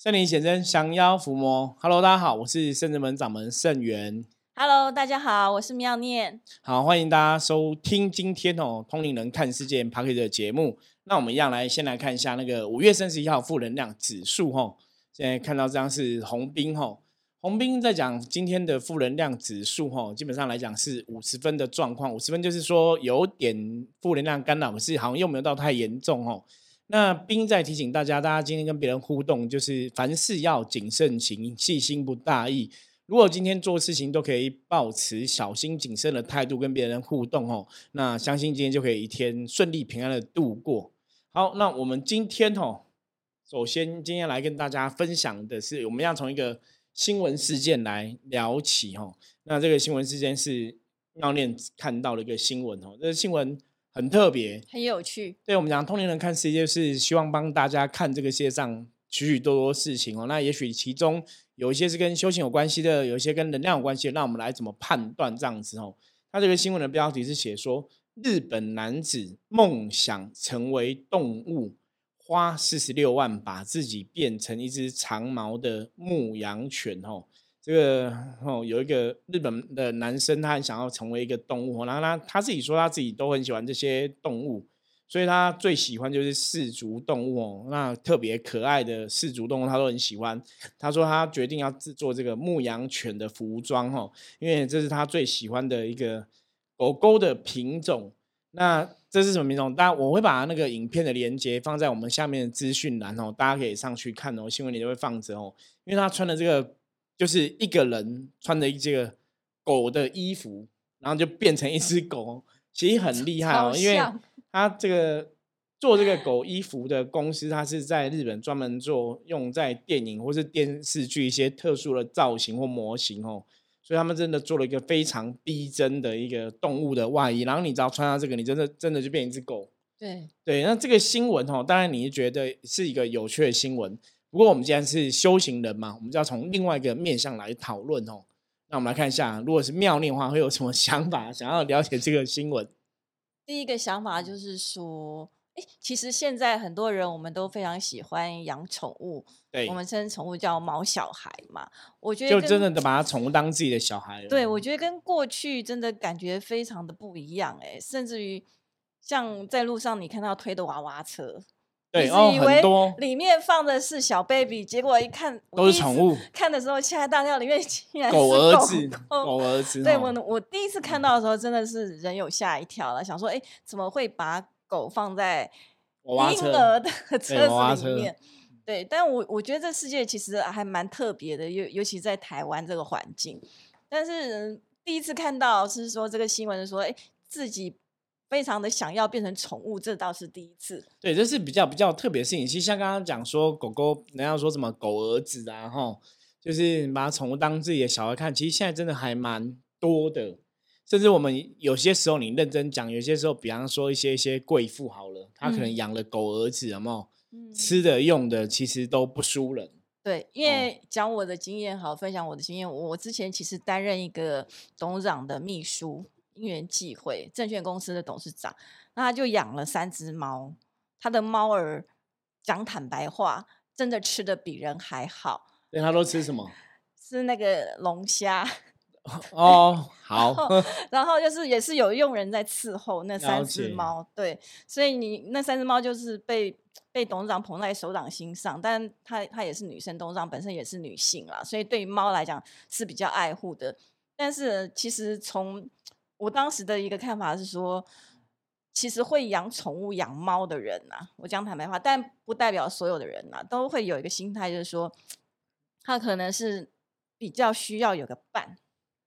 圣灵显真，降妖伏魔。Hello，大家好，我是圣人门掌门圣元。Hello，大家好，我是妙念。好，欢迎大家收听今天哦，通灵人看世界 p a r k e 的节目。那我们一样来先来看一下那个五月三十一号负能量指数哈。现在看到这张是红兵哈，红兵在讲今天的负能量指数哈，基本上来讲是五十分的状况，五十分就是说有点负能量干扰，可是好像又没有到太严重哦。那冰在提醒大家，大家今天跟别人互动，就是凡事要谨慎行，细心不大意。如果今天做事情都可以保持小心谨慎的态度跟别人互动哦，那相信今天就可以一天顺利平安的度过。好，那我们今天哦，首先今天来跟大家分享的是，我们要从一个新闻事件来聊起哦。那这个新闻事件是妙念看到了一个新闻哦，这个新闻。很特别，很有趣。对我们讲，通灵人看世界是希望帮大家看这个世界上许许多多事情哦。那也许其中有一些是跟修行有关系的，有一些跟能量有关系的。那我们来怎么判断这样子哦？他这个新闻的标题是写说，日本男子梦想成为动物，花四十六万把自己变成一只长毛的牧羊犬哦。这个哦，有一个日本的男生，他很想要成为一个动物，然后他他自己说他自己都很喜欢这些动物，所以他最喜欢就是四足动物哦，那特别可爱的四足动物他都很喜欢。他说他决定要制作这个牧羊犬的服装哦，因为这是他最喜欢的一个狗狗的品种。那这是什么品种？当然我会把那个影片的连接放在我们下面的资讯栏哦，大家可以上去看哦，新闻里都会放着哦，因为他穿的这个。就是一个人穿着一这个狗的衣服，然后就变成一只狗，其实很厉害哦。因为他这个做这个狗衣服的公司，它是在日本专门做用在电影或是电视剧一些特殊的造型或模型哦。所以他们真的做了一个非常逼真的一个动物的外衣，然后你只要穿上这个，你真的真的就变一只狗。对对，那这个新闻哦，当然你是觉得是一个有趣的新闻。不过我们既然是修行人嘛，我们就要从另外一个面向来讨论哦。那我们来看一下，如果是妙念的话，会有什么 想法？想要了解这个新闻。第一个想法就是说，哎，其实现在很多人我们都非常喜欢养宠物，对，我们称宠物叫毛小孩嘛。我觉得就真的的把它宠物当自己的小孩。对，我觉得跟过去真的感觉非常的不一样哎，甚至于像在路上你看到推的娃娃车。对，以为里面放的是小 baby，结果一看都是宠物。看的时候吓一大跳，里面竟然是狗儿子。狗儿子。对我，我第一次看到的时候，真的是人有吓一跳了，想说，哎，怎么会把狗放在婴儿的车子里面？对，但我我觉得这世界其实还蛮特别的，尤尤其在台湾这个环境。但是第一次看到是说这个新闻说，哎，自己。非常的想要变成宠物，这倒是第一次。对，这是比较比较特别的事情。其实像刚刚讲说，狗狗人家说什么狗儿子啊，哈，就是把宠物当自己的小孩看。其实现在真的还蛮多的，甚至我们有些时候你认真讲，有些时候，比方说一些一些贵妇好了，她可能养了狗儿子，有没有？吃的用的其实都不输人。对，因为讲我的经验，好分享我的经验。我之前其实担任一个董事长的秘书。因缘际会，证券公司的董事长，那他就养了三只猫。他的猫儿讲坦白话，真的吃的比人还好。对，他都吃什么？吃那个龙虾。哦，好。然后就是也是有佣人在伺候那三只猫。对，所以你那三只猫就是被被董事长捧在手掌心上，但他他也是女生，董事长本身也是女性啦，所以对于猫来讲是比较爱护的。但是其实从我当时的一个看法是说，其实会养宠物、养猫的人呐，我讲坦白话，但不代表所有的人呐，都会有一个心态，就是说，他可能是比较需要有个伴，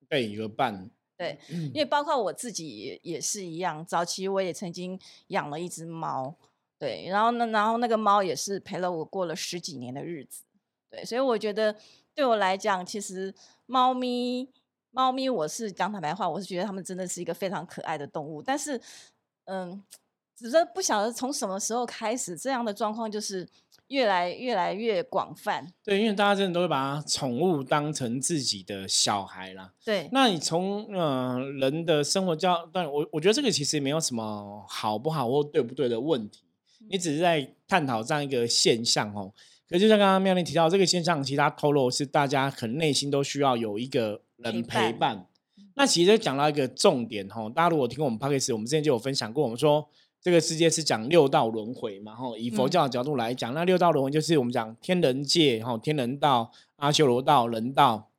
对，有个伴，对，因为包括我自己也也是一样，早期我也曾经养了一只猫，对，然后呢，然后那个猫也是陪了我过了十几年的日子，对，所以我觉得对我来讲，其实猫咪。猫咪，我是讲坦白话，我是觉得它们真的是一个非常可爱的动物。但是，嗯，只是不晓得从什么时候开始，这样的状况就是越来越来越广泛。对，因为大家真的都会把宠物当成自己的小孩啦。对，那你从嗯人的生活教，但我我觉得这个其实没有什么好不好或对不对的问题，你只是在探讨这样一个现象哦。可就像刚刚妙玲提到这个现象，其实它透露是大家可能内心都需要有一个人陪伴。那其实讲到一个重点哈，大家如果听过我们 p o d c a 我们之前就有分享过，我们说这个世界是讲六道轮回嘛，哈，以佛教的角度来讲，那六道轮回就是我们讲天人界哈，天人道、阿修罗道、人道、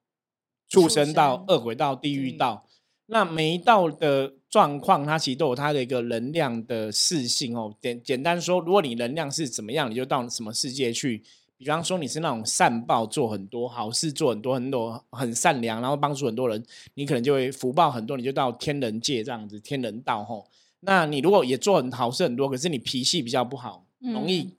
畜生道、恶鬼道、地狱道。那每一道的状况，它其实都有它的一个能量的适性哦。简简单说，如果你能量是怎么样，你就到什么世界去。比方说你是那种善报做很多好事做很多很多很善良，然后帮助很多人，你可能就会福报很多，你就到天人界这样子，天人道吼。那你如果也做很好事很多，可是你脾气比较不好，容易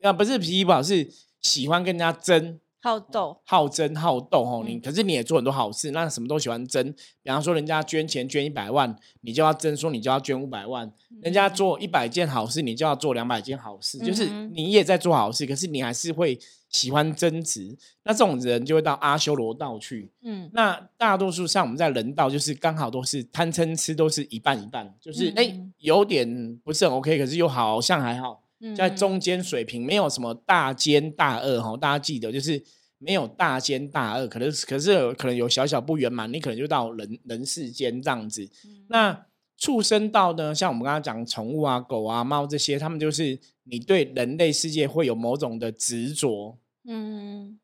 要不是脾气不好，是喜欢跟人家争。好斗，好争好斗哦你，可是你也做很多好事，那什么都喜欢争。比方说，人家捐钱捐一百万，你就要争，说你就要捐五百万；人家做一百件好事，你就要做两百件好事。就是你也在做好事，可是你还是会喜欢争执。那这种人就会到阿修罗道去。嗯，那大多数像我们在人道，就是刚好都是贪嗔痴都是一半一半，就是哎有点不是很 OK，可是又好像还好。在中间水平，没有什么大奸大恶哈，大家记得就是没有大奸大恶，可能可是可能有小小不圆满，你可能就到人人世间这样子。那畜生道呢？像我们刚刚讲宠物啊，狗啊、猫这些，他们就是你对人类世界会有某种的执着。嗯，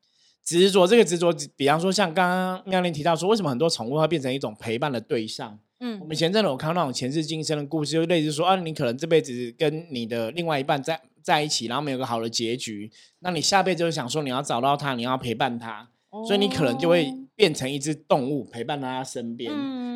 执着这个执着，比方说像刚刚妙玲提到说，为什么很多宠物会变成一种陪伴的对象？嗯，我们前阵子我看到那种前世今生的故事，就类似说啊，你可能这辈子跟你的另外一半在在一起，然后没有个好的结局，那你下辈子就想说你要找到他，你要陪伴他，所以你可能就会变成一只动物陪伴在他身边。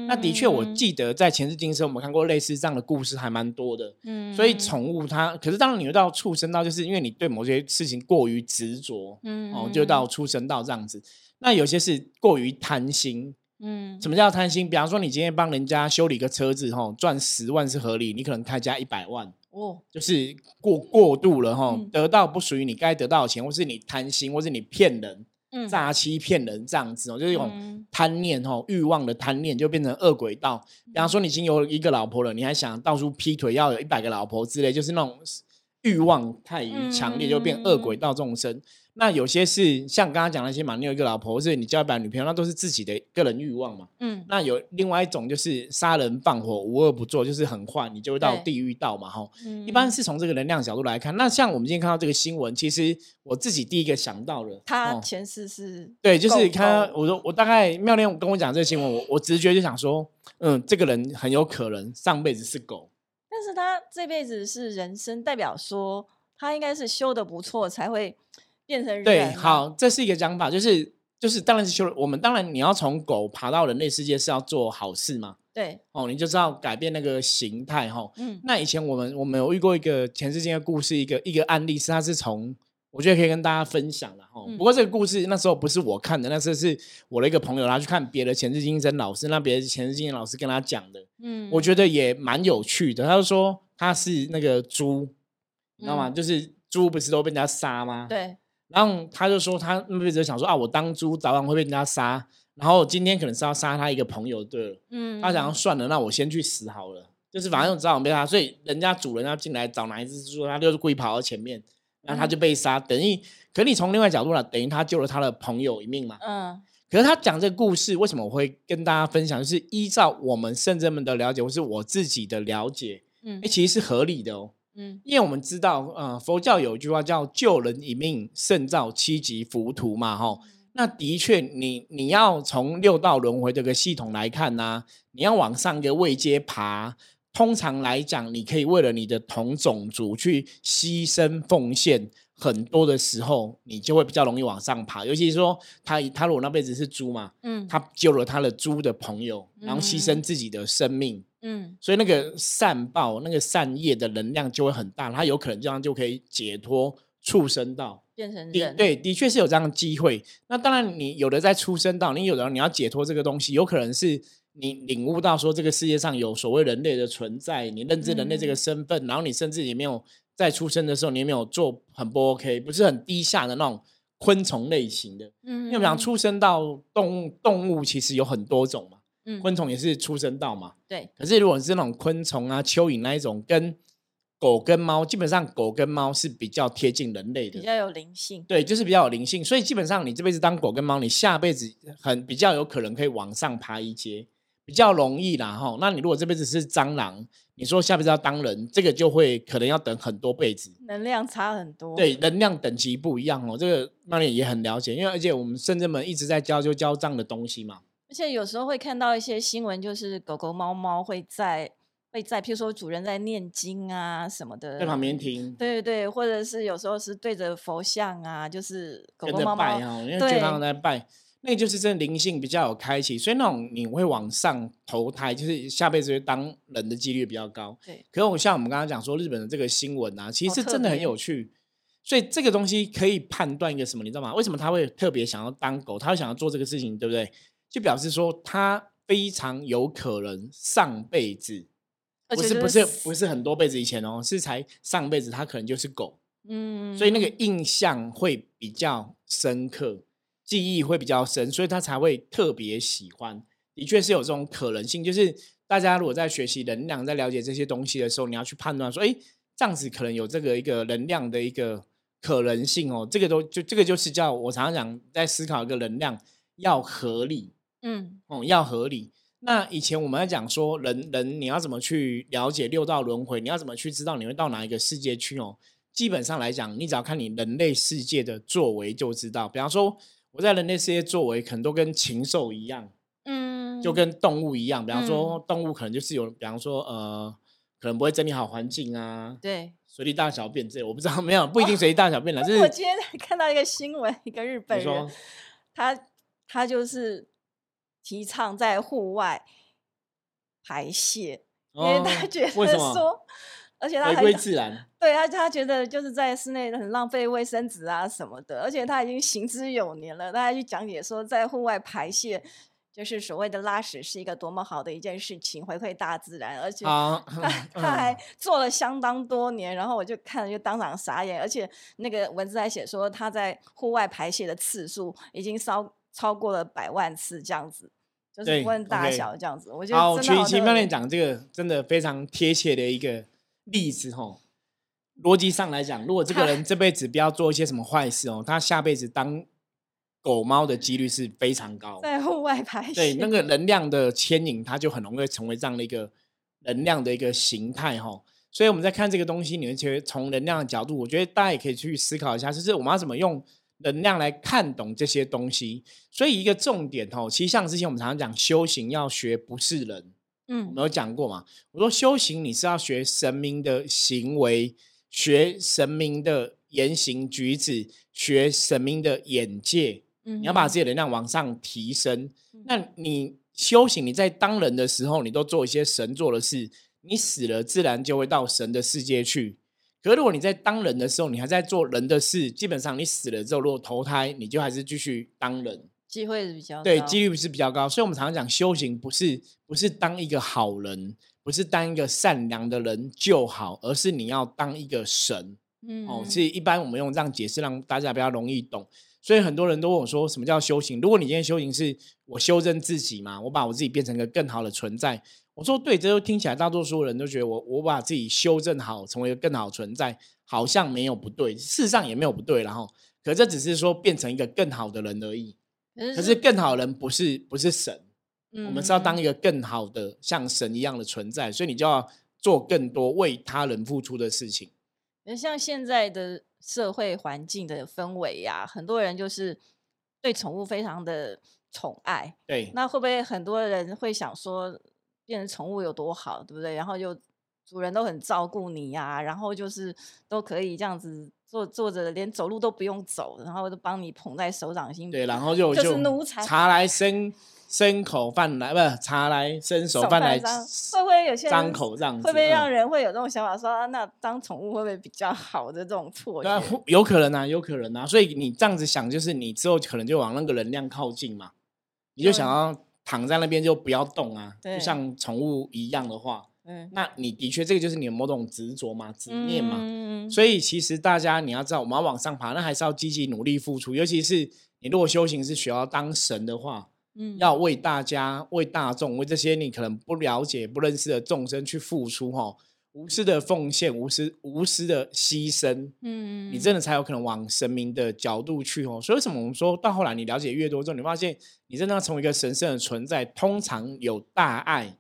那的确，我记得在前世今生我们看过类似这样的故事还蛮多的。嗯，所以宠物它，可是当然你到畜生道，就是因为你对某些事情过于执着，嗯，哦，就到畜生道这样子。那有些是过于贪心。嗯，什么叫贪心？比方说，你今天帮人家修理个车子，哈，赚十万是合理，你可能开价一百万，哦，就是过过度了，哈，得到不属于你该得到的钱，或是你贪心，或是你骗人，诈欺骗人这样子哦，就是一种贪念，哈，欲望的贪念就变成恶鬼道。比方说，你已经有一个老婆了，你还想到处劈腿，要有一百个老婆之类，就是那种欲望太于强烈，就变恶鬼道众生。那有些是像刚刚讲那些嘛，你有一个老婆，或者你交一把女朋友，那都是自己的个人欲望嘛。嗯。那有另外一种就是杀人放火，无恶不作，就是很坏，你就会到地狱道嘛。哈。嗯。一般是从这个能量角度来看，那像我们今天看到这个新闻，其实我自己第一个想到了，他前世是。对，就是他我说我大概妙莲跟我讲这个新闻，我我直觉就想说，嗯，这个人很有可能上辈子是狗，但是他这辈子是人生，代表说他应该是修的不错才会。变成人对，好，这是一个讲法，就是就是当然是修我们当然你要从狗爬到人类世界是要做好事嘛，对，哦，你就知道改变那个形态哈。嗯，那以前我们我们有遇过一个前世间的故事，一个一个案例是他是从我觉得可以跟大家分享了哈。不过这个故事那时候不是我看的，那时候是我的一个朋友他去看别的前世今生老师，那别的前世今生老师跟他讲的，嗯，我觉得也蛮有趣的。他就说他是那个猪，你知道吗？就是猪不是都被人家杀吗？对。然后他就说，他那辈子想说啊，我当猪早晚会被人家杀，然后今天可能是要杀他一个朋友，对了，嗯，他想算了，那我先去死好了，就是反正早晚被他，所以人家主人要进来找哪一只猪，他就是故意跑到前面，然后他就被杀，等于，可你从另外角度来，等于他救了他的朋友一命嘛，嗯，可是他讲这个故事，为什么我会跟大家分享？就是依照我们圣人们的了解，或是我自己的了解，嗯，哎，其实是合理的哦。嗯，因为我们知道，呃，佛教有一句话叫“救人一命胜造七级浮屠”嘛，哈。那的确，你你要从六道轮回这个系统来看呢，你要往上一个位阶爬，通常来讲，你可以为了你的同种族去牺牲奉献很多的时候，你就会比较容易往上爬。尤其是说，他他如果那辈子是猪嘛，嗯，他救了他的猪的朋友，然后牺牲自己的生命。嗯，所以那个善报、那个善业的能量就会很大，他有可能这样就可以解脱畜生道，变成人。对，的确是有这样的机会。那当然，你有的在出生道，你有的你要解脱这个东西，有可能是你领悟到说这个世界上有所谓人类的存在，你认知人类这个身份，然后你甚至也没有在出生的时候，你没有做很不 OK，不是很低下的那种昆虫类型的。嗯，因为讲出生到动物，动物其实有很多种嘛。昆虫也是出生到嘛？对。可是如果是那种昆虫啊、蚯蚓那一种，跟狗跟猫，基本上狗跟猫是比较贴近人类的，比较有灵性。对，就是比较有灵性，所以基本上你这辈子当狗跟猫，你下辈子很比较有可能可以往上爬一阶，比较容易啦哈。那你如果这辈子是蟑螂，你说下辈子要当人，这个就会可能要等很多辈子，能量差很多。对，能量等级不一样哦。这个曼丽也很了解，因为而且我们深圳们一直在教就教这样的东西嘛。而且有时候会看到一些新闻，就是狗狗、猫猫会在。会在，譬如说主人在念经啊什么的，在旁边听。对对对，或者是有时候是对着佛像啊，就是狗狗猫猫，因为经常在拜，那就是真的灵性比较有开启，所以那种你会往上投胎，就是下辈子会当人的几率比较高。对。可是我像我们刚刚讲说日本的这个新闻啊，其实真的很有趣，所以这个东西可以判断一个什么，你知道吗？为什么他会特别想要当狗？他会想要做这个事情，对不对？就表示说他非常有可能上辈子。不是不是不是很多辈子以前哦，是才上辈子他可能就是狗，嗯，所以那个印象会比较深刻，记忆会比较深，所以他才会特别喜欢。的确是有这种可能性，就是大家如果在学习能量，在了解这些东西的时候，你要去判断说，哎，这样子可能有这个一个能量的一个可能性哦。这个都就这个就是叫我常常讲，在思考一个能量要合理，嗯，哦，要合理。那以前我们在讲说，人人你要怎么去了解六道轮回？你要怎么去知道你会到哪一个世界去哦？基本上来讲，你只要看你人类世界的作为就知道。比方说，我在人类世界作为可能都跟禽兽一样，嗯，就跟动物一样。比方说，动物可能就是有，比方说，呃，可能不会整理好环境啊，对，随地大小便这我不知道，没有不一定随地大小便了。就是我今天看到一个新闻，一个日本人，他他就是。提倡在户外排泄，因为他觉得说，而且他回归自然，对他他觉得就是在室内很浪费卫生纸啊什么的，而且他已经行之有年了，他还去讲解说，在户外排泄就是所谓的拉屎是一个多么好的一件事情，回馈大自然，而且他他还做了相当多年，然后我就看了就当场傻眼，而且那个文字还写说他在户外排泄的次数已经超。超过了百万次这样子，就是问大小这样子，我觉得好。曲奇教练讲这个真的非常贴切的一个例子哦。逻辑上来讲，如果这个人这辈子不要做一些什么坏事哦，他下辈子当狗猫的几率是非常高。在户外拍，对那个能量的牵引，它就很容易成为这样的一个能量的一个形态哈。所以我们在看这个东西，你们觉得从能量的角度，我觉得大家也可以去思考一下，就是我们要怎么用。能量来看懂这些东西，所以一个重点哦，其实像之前我们常常讲修行要学不是人，嗯，我们有讲过嘛？我说修行你是要学神明的行为，学神明的言行举止，学神明的眼界，嗯，你要把自己的能量往上提升。那你修行，你在当人的时候，你都做一些神做的事，你死了自然就会到神的世界去。可如果你在当人的时候，你还在做人的事，基本上你死了之后，如果投胎，你就还是继续当人，机会是比较对，几率是比较高。所以，我们常常讲修行，不是不是当一个好人，不是当一个善良的人就好，而是你要当一个神。嗯，哦，所以一般我们用这样解释，让大家比较容易懂。所以很多人都问我说，什么叫修行？如果你今天修行是我修正自己嘛，我把我自己变成一个更好的存在。我说对，这都听起来，大多数人都觉得我我把自己修正好，成为一个更好存在，好像没有不对，事实上也没有不对，然后，可这只是说变成一个更好的人而已。可是更好人不是不是神，我们是要当一个更好的像神一样的存在，所以你就要做更多为他人付出的事情。那像现在的社会环境的氛围呀，很多人就是对宠物非常的宠爱。对，那会不会很多人会想说？变成宠物有多好，对不对？然后就主人都很照顾你呀，然后就是都可以这样子坐坐着，连走路都不用走，然后都帮你捧在手掌心。对，然后就就是奴才，茶来伸伸口，饭来不是茶来伸手，饭来会不会有些张口这样子？会不会让人会有这种想法，说啊那当宠物会不会比较好的这种错觉？那有可能啊，有可能啊。所以你这样子想，就是你之后可能就往那个能量靠近嘛，你就想要。躺在那边就不要动啊，就像宠物一样的话，嗯，那你的确这个就是你的某种执着嘛、执念嘛。嗯所以其实大家你要知道，我们要往上爬，那还是要积极努力付出。尤其是你如果修行是需要当神的话，嗯，要为大家、为大众、为这些你可能不了解、不认识的众生去付出哈。无私的奉献，无私无私的牺牲，嗯，你真的才有可能往神明的角度去哦。所以为什么我们说到后来，你了解越多之后，你发现你真的要成为一个神圣的存在，通常有大爱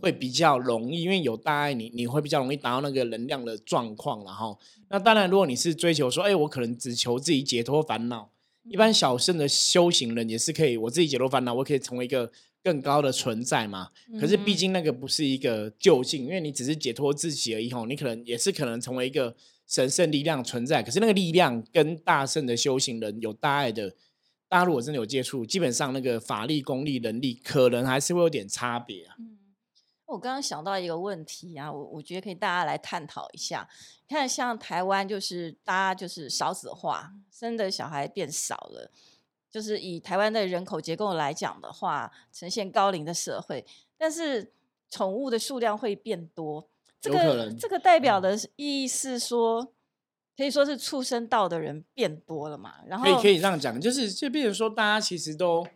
会比较容易，因为有大爱，你你会比较容易达到那个能量的状况。然后，那当然，如果你是追求说，哎，我可能只求自己解脱烦恼，一般小圣的修行人也是可以，我自己解脱烦恼，我可以成为一个。更高的存在嘛？可是毕竟那个不是一个就近，因为你只是解脱自己而已吼。你可能也是可能成为一个神圣力量存在，可是那个力量跟大圣的修行人有大爱的，大家如果真的有接触，基本上那个法力、功力、能力可能还是会有点差别啊。嗯，我刚刚想到一个问题啊，我我觉得可以大家来探讨一下。看像台湾就是大家就是少子化，生的小孩变少了。就是以台湾的人口结构来讲的话，呈现高龄的社会，但是宠物的数量会变多。这个这个代表的意义是说，可以说是畜生道的人变多了嘛？然后可以可以这样讲，就是就变成说，大家其实都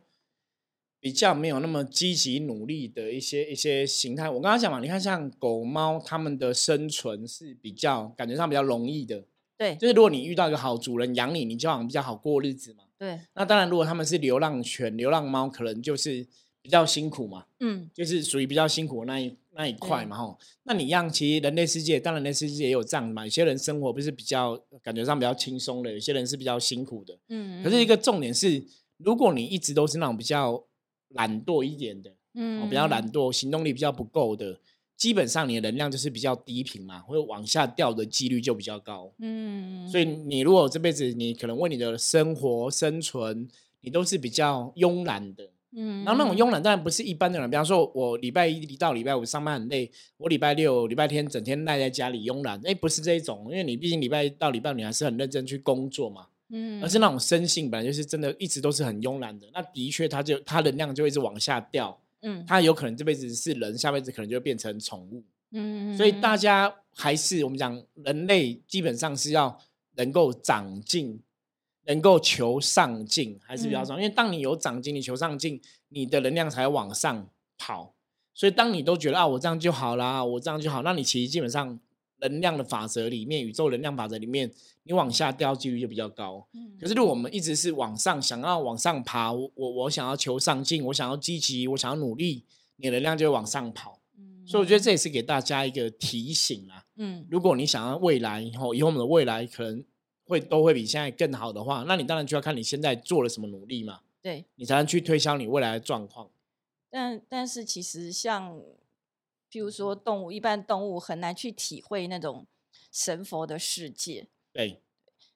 比较没有那么积极努力的一些一些形态。我刚刚讲嘛，你看像狗猫，它们的生存是比较感觉上比较容易的。对，就是如果你遇到一个好主人养你，你就好像比较好过日子嘛。对，那当然，如果他们是流浪犬、流浪猫，可能就是比较辛苦嘛。嗯，就是属于比较辛苦的那一那一块嘛。吼，那你让其实人类世界，当然人类世界也有这样嘛。有些人生活不是比较感觉上比较轻松的，有些人是比较辛苦的。嗯，可是一个重点是，如果你一直都是那种比较懒惰一点的，嗯，比较懒惰、行动力比较不够的。基本上你的能量就是比较低频嘛，会往下掉的几率就比较高。嗯，所以你如果这辈子你可能为你的生活生存，你都是比较慵懒的。嗯，然后那种慵懒当然不是一般的人，比方说我礼拜一到礼拜五上班很累，我礼拜六、礼拜天整天赖在家里慵懒，哎，不是这一种，因为你毕竟礼拜一到礼拜五你还是很认真去工作嘛。嗯，而是那种生性本来就是真的一直都是很慵懒的，那的确他就他能量就一直往下掉。嗯，他有可能这辈子是人，下辈子可能就变成宠物。嗯，所以大家还是我们讲，人类基本上是要能够长进，能够求上进，还是比较重要。因为当你有长进，你求上进，你的能量才往上跑。所以当你都觉得啊，我这样就好啦，我这样就好，那你其实基本上。能量的法则里面，宇宙能量法则里面，你往下掉几率就比较高。嗯，可是如果我们一直是往上，想要往上爬，我我想要求上进，我想要积极，我想要努力，你的能量就会往上跑。嗯，所以我觉得这也是给大家一个提醒啦。嗯，如果你想要未来以后，以后我们的未来可能会都会比现在更好的话，那你当然就要看你现在做了什么努力嘛。对，你才能去推销你未来的状况。但但是其实像。譬如说，动物一般动物很难去体会那种神佛的世界。对，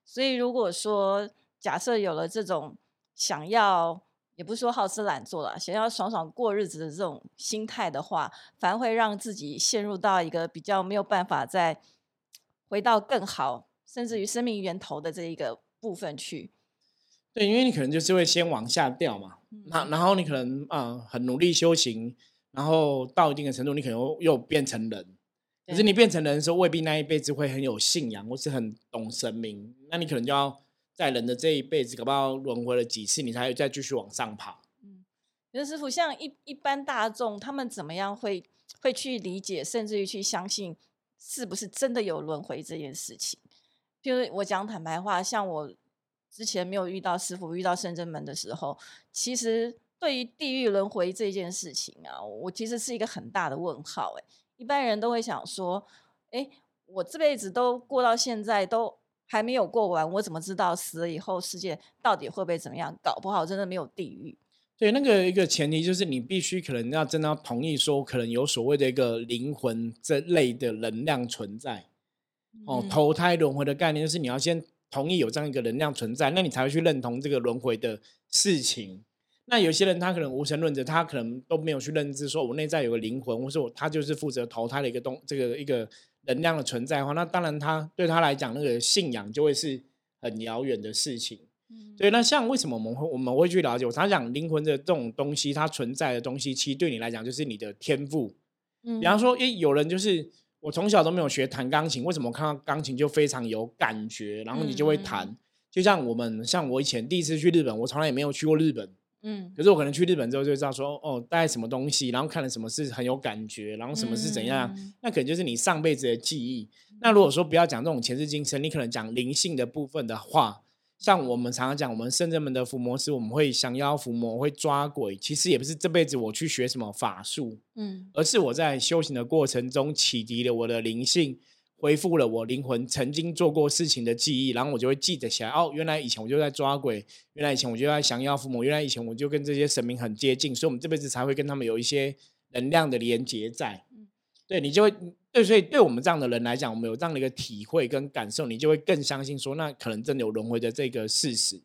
所以如果说假设有了这种想要，也不是说好吃懒做了，想要爽爽过日子的这种心态的话，反而会让自己陷入到一个比较没有办法再回到更好，甚至于生命源头的这一个部分去。对，因为你可能就是会先往下掉嘛，那然后你可能啊很努力修行。然后到一定的程度，你可能又变成人，可是你变成人的时候，未必那一辈子会很有信仰，或是很懂神明。那你可能就要在人的这一辈子，搞不好轮回了几次，你才会再继续往上爬。嗯，刘师傅，像一一般大众，他们怎么样会会去理解，甚至于去相信，是不是真的有轮回这件事情？就是我讲坦白话，像我之前没有遇到师傅，遇到圣真门的时候，其实。对于地狱轮回这件事情啊，我其实是一个很大的问号。哎，一般人都会想说，哎，我这辈子都过到现在，都还没有过完，我怎么知道死了以后世界到底会不会怎么样？搞不好真的没有地狱。对，那个一个前提就是你必须可能要真的要同意说，可能有所谓的一个灵魂这类的能量存在。哦，投胎轮回的概念就是你要先同意有这样一个能量存在，那你才会去认同这个轮回的事情。那有些人他可能无神论者，他可能都没有去认知，说我内在有个灵魂，或是我他就是负责投胎的一个东，这个一个能量的存在的话，那当然他对他来讲，那个信仰就会是很遥远的事情。嗯，对。那像为什么我们会我们会去了解？我常讲灵魂的这种东西，它存在的东西，其实对你来讲就是你的天赋。嗯，比方说，诶，有人就是我从小都没有学弹钢琴，为什么看到钢琴就非常有感觉，然后你就会弹？就像我们，像我以前第一次去日本，我从来也没有去过日本。嗯，可是我可能去日本之后就知道说，哦，大概什么东西，然后看了什么是很有感觉，然后什么是怎样，那可能就是你上辈子的记忆。那如果说不要讲这种前世今生，你可能讲灵性的部分的话，像我们常常讲，我们圣人们的伏魔师，我们会降妖伏魔，会抓鬼，其实也不是这辈子我去学什么法术，嗯，而是我在修行的过程中启迪了我的灵性。恢复了我灵魂曾经做过事情的记忆，然后我就会记得起来。哦，原来以前我就在抓鬼，原来以前我就在降妖伏魔，原来以前我就跟这些神明很接近，所以我们这辈子才会跟他们有一些能量的连接在。对你就会对，所以对我们这样的人来讲，我们有这样的一个体会跟感受，你就会更相信说，那可能真的有轮回的这个事实。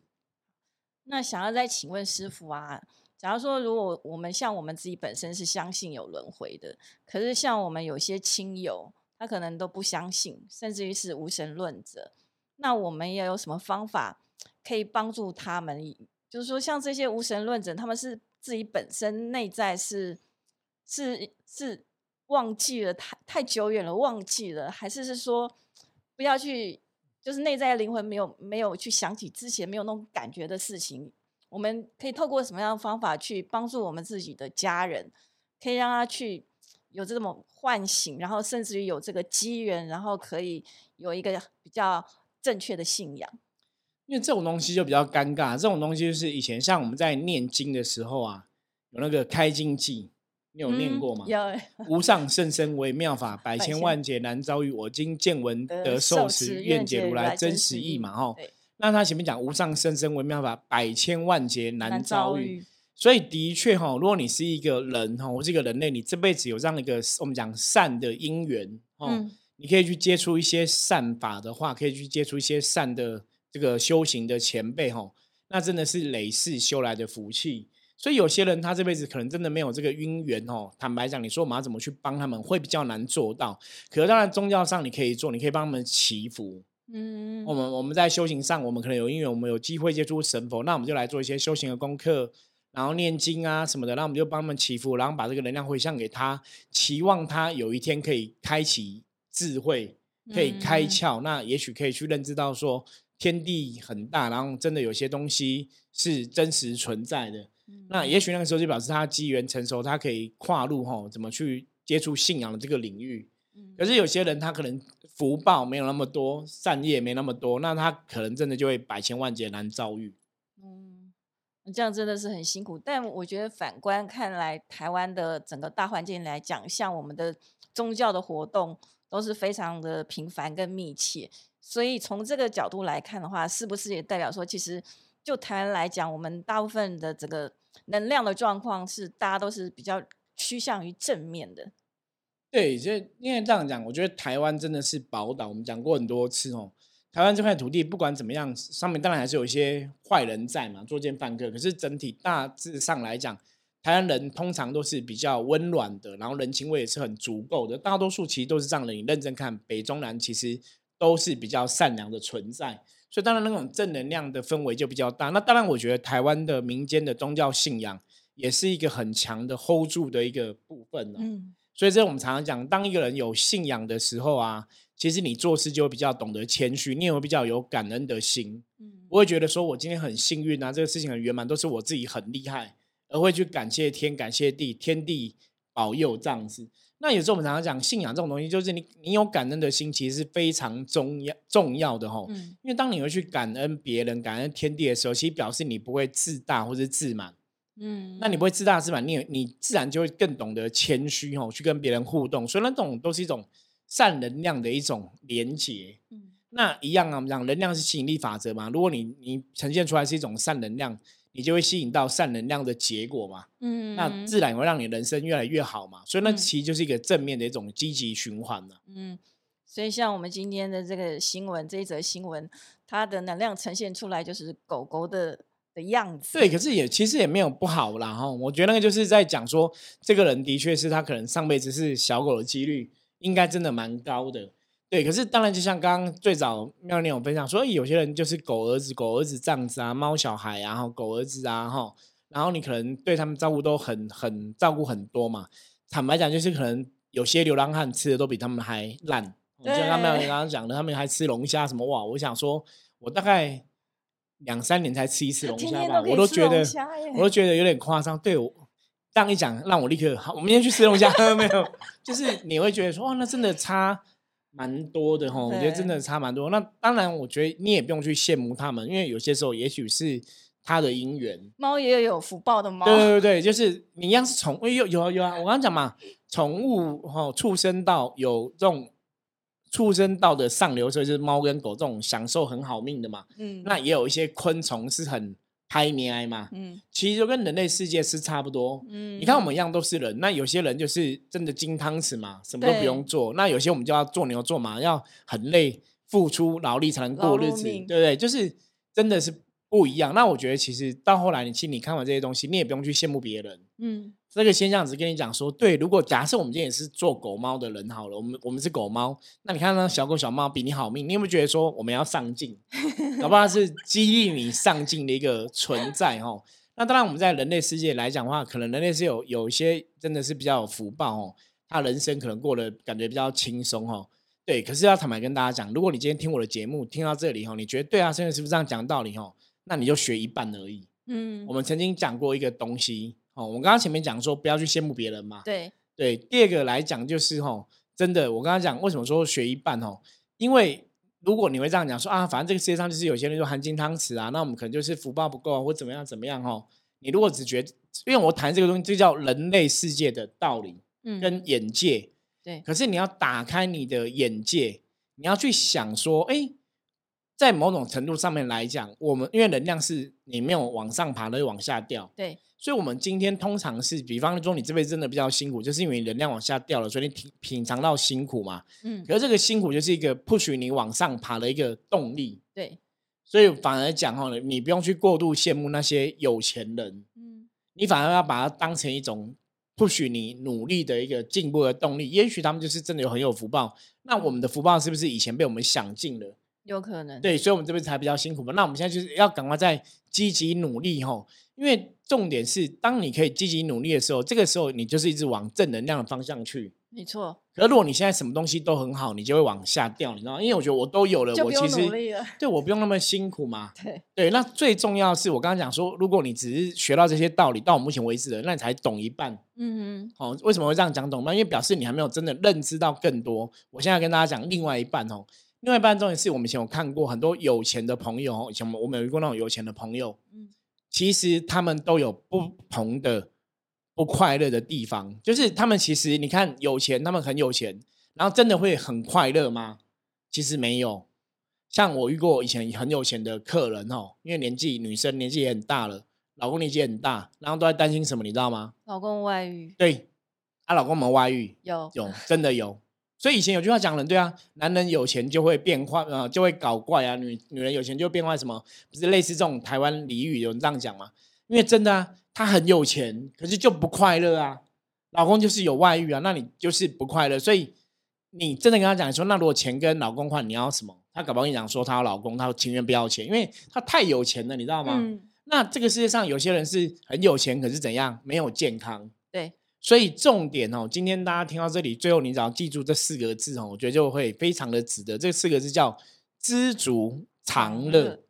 那想要再请问师傅啊，假如说如果我们像我们自己本身是相信有轮回的，可是像我们有些亲友。他可能都不相信，甚至于是无神论者。那我们要有什么方法可以帮助他们？就是说，像这些无神论者，他们是自己本身内在是是是忘记了太太久远了，忘记了，还是是说不要去，就是内在的灵魂没有没有去想起之前没有那种感觉的事情？我们可以透过什么样的方法去帮助我们自己的家人，可以让他去？有这种唤醒，然后甚至于有这个机缘，然后可以有一个比较正确的信仰。因为这种东西就比较尴尬，这种东西就是以前像我们在念经的时候啊，有那个开经记，你有念过吗？有。无上甚深微妙法，百 千万劫难遭遇。我今见闻得受持，愿解如来真实意嘛。吼，那他前面讲无上甚深微妙法，百千万劫难遭遇。所以的确哈，如果你是一个人哈，或是一个人类，你这辈子有这样的一个我们讲善的因缘哦，你可以去接触一些善法的话，可以去接触一些善的这个修行的前辈哈，那真的是累世修来的福气。所以有些人他这辈子可能真的没有这个因缘哦。坦白讲，你说我们要怎么去帮他们，会比较难做到。可是当然宗教上你可以做，你可以帮他们祈福。嗯，我们我们在修行上，我们可能有因缘，我们有机会接触神佛，那我们就来做一些修行的功课。然后念经啊什么的，然后我们就帮他们祈福，然后把这个能量回向给他，期望他有一天可以开启智慧，可以开窍，那也许可以去认知到说天地很大，然后真的有些东西是真实存在的。那也许那个时候就表示他机缘成熟，他可以跨入哈，怎么去接触信仰的这个领域。可是有些人他可能福报没有那么多，善业没那么多，那他可能真的就会百千万劫难遭遇。这样真的是很辛苦，但我觉得反观看来，台湾的整个大环境来讲，像我们的宗教的活动都是非常的频繁跟密切，所以从这个角度来看的话，是不是也代表说，其实就台湾来讲，我们大部分的这个能量的状况是大家都是比较趋向于正面的？对，就因为这样讲，我觉得台湾真的是宝岛，我们讲过很多次哦。台湾这块土地不管怎么样，上面当然还是有一些坏人在嘛，作奸犯科。可是整体大致上来讲，台湾人通常都是比较温暖的，然后人情味也是很足够的。大多数其实都是这样的。你认真看，北中南其实都是比较善良的存在。所以当然那种正能量的氛围就比较大。那当然，我觉得台湾的民间的宗教信仰也是一个很强的 hold 住的一个部分嗯。所以这我们常常讲，当一个人有信仰的时候啊。其实你做事就会比较懂得谦虚，你也会比较有感恩的心。嗯，不会觉得说，我今天很幸运啊，这个事情很圆满，都是我自己很厉害，而会去感谢天、感谢地，天地保佑这样子。那有时候我们常常讲信仰这种东西，就是你你有感恩的心，其实是非常重要重要的哈。嗯，因为当你会去感恩别人、感恩天地的时候，其实表示你不会自大或者自满。嗯，那你不会自大自满，你你自然就会更懂得谦虚哦，去跟别人互动。所以那种都是一种。善能量的一种连接，嗯，那一样啊，我们讲能量是吸引力法则嘛。如果你你呈现出来是一种善能量，你就会吸引到善能量的结果嘛，嗯，那自然会让你人生越来越好嘛。所以那其实就是一个正面的一种积极循环了。嗯，所以像我们今天的这个新闻，这一则新闻，它的能量呈现出来就是狗狗的的样子。对，可是也其实也没有不好啦哈。我觉得那个就是在讲说，这个人的确是他可能上辈子是小狗的几率。应该真的蛮高的，对。可是当然，就像刚刚最早妙念有分享说，有些人就是狗儿子、狗儿子这样子啊，猫小孩啊，狗儿子啊，哈，然后你可能对他们照顾都很很照顾很多嘛。坦白讲，就是可能有些流浪汉吃的都比他们还烂。就像妙念刚刚讲的，他们还吃龙虾什么哇？我想说，我大概两三年才吃一次龙虾吧，我都觉得我都觉得有点夸张。对我这样一讲，让我立刻好，我明天去吃龙虾 没有？就是你会觉得说，哇，那真的差蛮多的哈。我觉得真的差蛮多。那当然，我觉得你也不用去羡慕他们，因为有些时候也许是他的姻缘。猫也有福报的猫。对对对，就是你一样是宠，有有有啊！我刚刚讲嘛，宠物哈，畜生到有这种。畜生道的上流社就是猫跟狗这种享受很好命的嘛，嗯，那也有一些昆虫是很拍面哀嘛，嗯，其实就跟人类世界是差不多，嗯，你看我们一样都是人，那有些人就是真的金汤匙嘛，什么都不用做，那有些我们就要做牛做马，要很累，付出劳力才能过日子，对不对？就是真的是不一样。那我觉得其实到后来，你其实你看完这些东西，你也不用去羡慕别人，嗯。这个现象只跟你讲说，对，如果假设我们今天也是做狗猫的人好了，我们我们是狗猫，那你看那小狗小猫比你好命，你有没有觉得说我们要上进？哪怕是 激励你上进的一个存在哦。那当然我们在人类世界来讲的话，可能人类是有有一些真的是比较有福报哦，他人生可能过得感觉比较轻松哦。对，可是要坦白跟大家讲，如果你今天听我的节目听到这里哦，你觉得对啊，现在是不是这样讲道理哦？那你就学一半而已。嗯，我们曾经讲过一个东西。哦，我刚刚前面讲说不要去羡慕别人嘛。对对，第二个来讲就是哦，真的，我刚刚讲为什么说学一半哦，因为如果你会这样讲说啊，反正这个世界上就是有些人说含金汤匙啊，那我们可能就是福报不够啊，或怎么样怎么样哦。你如果只觉，因为我谈这个东西，这叫人类世界的道理，嗯，跟眼界。对。可是你要打开你的眼界，你要去想说，哎，在某种程度上面来讲，我们因为能量是你没有往上爬，会往下掉。对。所以，我们今天通常是，比方说，你这辈子真的比较辛苦，就是因为能量往下掉了，所以你品品尝到辛苦嘛。嗯。可是这个辛苦就是一个 push 你往上爬的一个动力。对。所以反而讲哈，你不用去过度羡慕那些有钱人。嗯。你反而要把它当成一种 push 你努力的一个进步的动力。也许他们就是真的有很有福报。那我们的福报是不是以前被我们享尽了？有可能。对，所以我们这辈子才比较辛苦嘛。那我们现在就是要赶快再积极努力吼。因为重点是，当你可以积极努力的时候，这个时候你就是一直往正能量的方向去。没错。可如果你现在什么东西都很好，你就会往下掉，你知道吗？因为我觉得我都有了，我其实对我不用那么辛苦嘛。对对，那最重要是我刚刚讲说，如果你只是学到这些道理，到我目前为止的，那你才懂一半。嗯嗯。哦，为什么会这样讲懂半？因为表示你还没有真的认知到更多。我现在跟大家讲另外一半哦，另外一半重点是我们以前有看过很多有钱的朋友哦，以前我们有遇过那种有钱的朋友。嗯。其实他们都有不同的不快乐的地方，就是他们其实你看有钱，他们很有钱，然后真的会很快乐吗？其实没有。像我遇过以前很有钱的客人哦，因为年纪女生年纪也很大了，老公年纪很大，然后都在担心什么，你知道吗？老公外遇。对，啊，老公有外遇有有真的有。所以以前有句话讲了，对啊，男人有钱就会变坏，呃，就会搞怪啊。女女人有钱就变坏，什么不是类似这种台湾俚语有人这样讲吗？因为真的啊，她很有钱，可是就不快乐啊。老公就是有外遇啊，那你就是不快乐。所以你真的跟她讲说，那如果钱跟老公换，你要什么？她搞不好跟你讲说，他老公她情愿不要钱，因为她太有钱了，你知道吗？那这个世界上有些人是很有钱，可是怎样没有健康？对。所以重点哦，今天大家听到这里，最后你只要记住这四个字哦，我觉得就会非常的值得。这四个字叫知足常乐。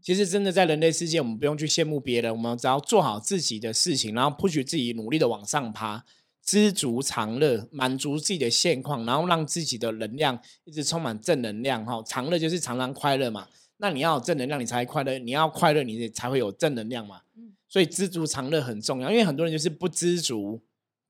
其实真的在人类世界，我们不用去羡慕别人，我们只要做好自己的事情，然后不许自己努力的往上爬，知足常乐，满足自己的现况，然后让自己的能量一直充满正能量哈。常乐就是常常快乐嘛，那你要有正能量，你才快乐；你要快乐，你才会有正能量嘛。所以知足常乐很重要，因为很多人就是不知足。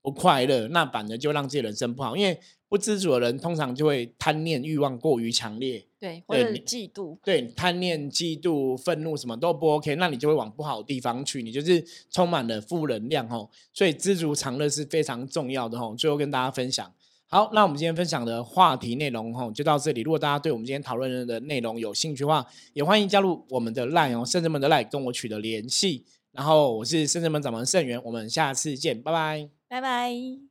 不快乐，那反而就让自己人生不好。因为不知足的人，通常就会贪念欲望过于强烈，对，或者嫉妒，对，贪念、嫉妒、愤怒什么都不 OK，那你就会往不好的地方去，你就是充满了负能量哦。所以知足常乐是非常重要的哦。最后跟大家分享，好，那我们今天分享的话题内容吼就到这里。如果大家对我们今天讨论的内容有兴趣的话，也欢迎加入我们的 LINE 哦，圣人们的 LINE 跟我取得联系。然后我是圣人们掌门圣元，我们下次见，拜拜。拜拜。